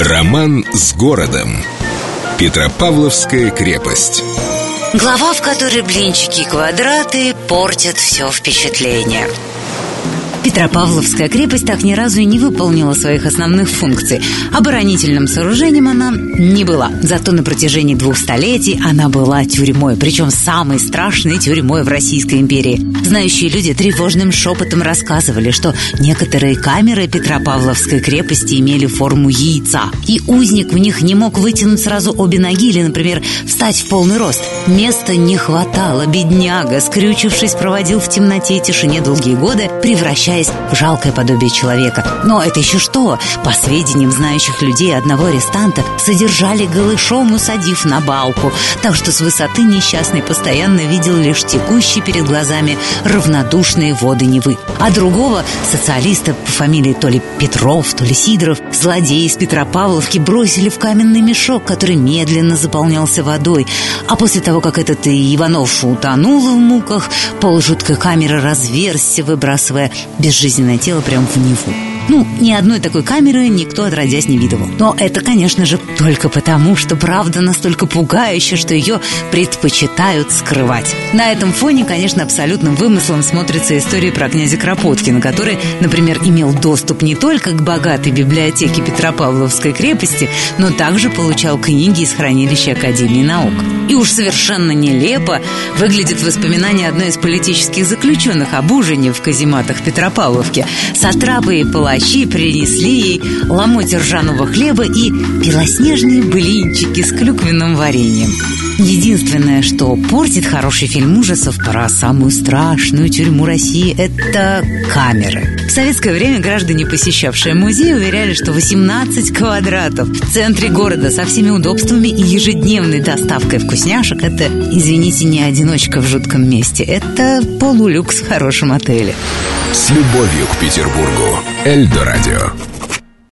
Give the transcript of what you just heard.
Роман с городом. Петропавловская крепость. Глава, в которой блинчики и квадраты портят все впечатление. Петропавловская крепость так ни разу и не выполнила своих основных функций. Оборонительным сооружением она не была. Зато на протяжении двух столетий она была тюрьмой, причем самой страшной тюрьмой в Российской империи. Знающие люди тревожным шепотом рассказывали, что некоторые камеры Петропавловской крепости имели форму яйца, и узник в них не мог вытянуть сразу обе ноги или, например, встать в полный рост. Места не хватало, бедняга, скрючившись, проводил в темноте и тишине долгие годы, превращаясь превращаясь в жалкое подобие человека. Но это еще что? По сведениям знающих людей, одного арестанта содержали голышом, усадив на балку, так что с высоты несчастный постоянно видел лишь текущие перед глазами равнодушные воды Невы. А другого, социалиста по фамилии то ли Петров, то ли Сидоров, злодеи из Петропавловки бросили в каменный мешок, который медленно заполнялся водой. А после того, как этот Иванов утонул в муках, пол жуткой камеры разверзся, выбрасывая безжизненное тело прямо в Неву. Ну, ни одной такой камеры никто отродясь не видывал. Но это, конечно же, только потому, что правда настолько пугающая, что ее предпочитают скрывать. На этом фоне, конечно, абсолютным вымыслом смотрится история про князя Кропоткина, который, например, имел доступ не только к богатой библиотеке Петропавловской крепости, но также получал книги из хранилища Академии наук. И уж совершенно нелепо выглядит воспоминание одной из политических заключенных об ужине в казематах Петропавловки. Сатрапы и палачи принесли ей ломоть ржаного хлеба и белоснежные блинчики с клюквенным вареньем. Единственное, что портит хороший фильм ужасов про самую страшную тюрьму России, это камеры. В советское время граждане, посещавшие музей, уверяли, что 18 квадратов в центре города со всеми удобствами и ежедневной доставкой вкусняшек – это, извините, не одиночка в жутком месте, это полулюкс в хорошем отеле. С любовью к Петербургу. Эльдо радио.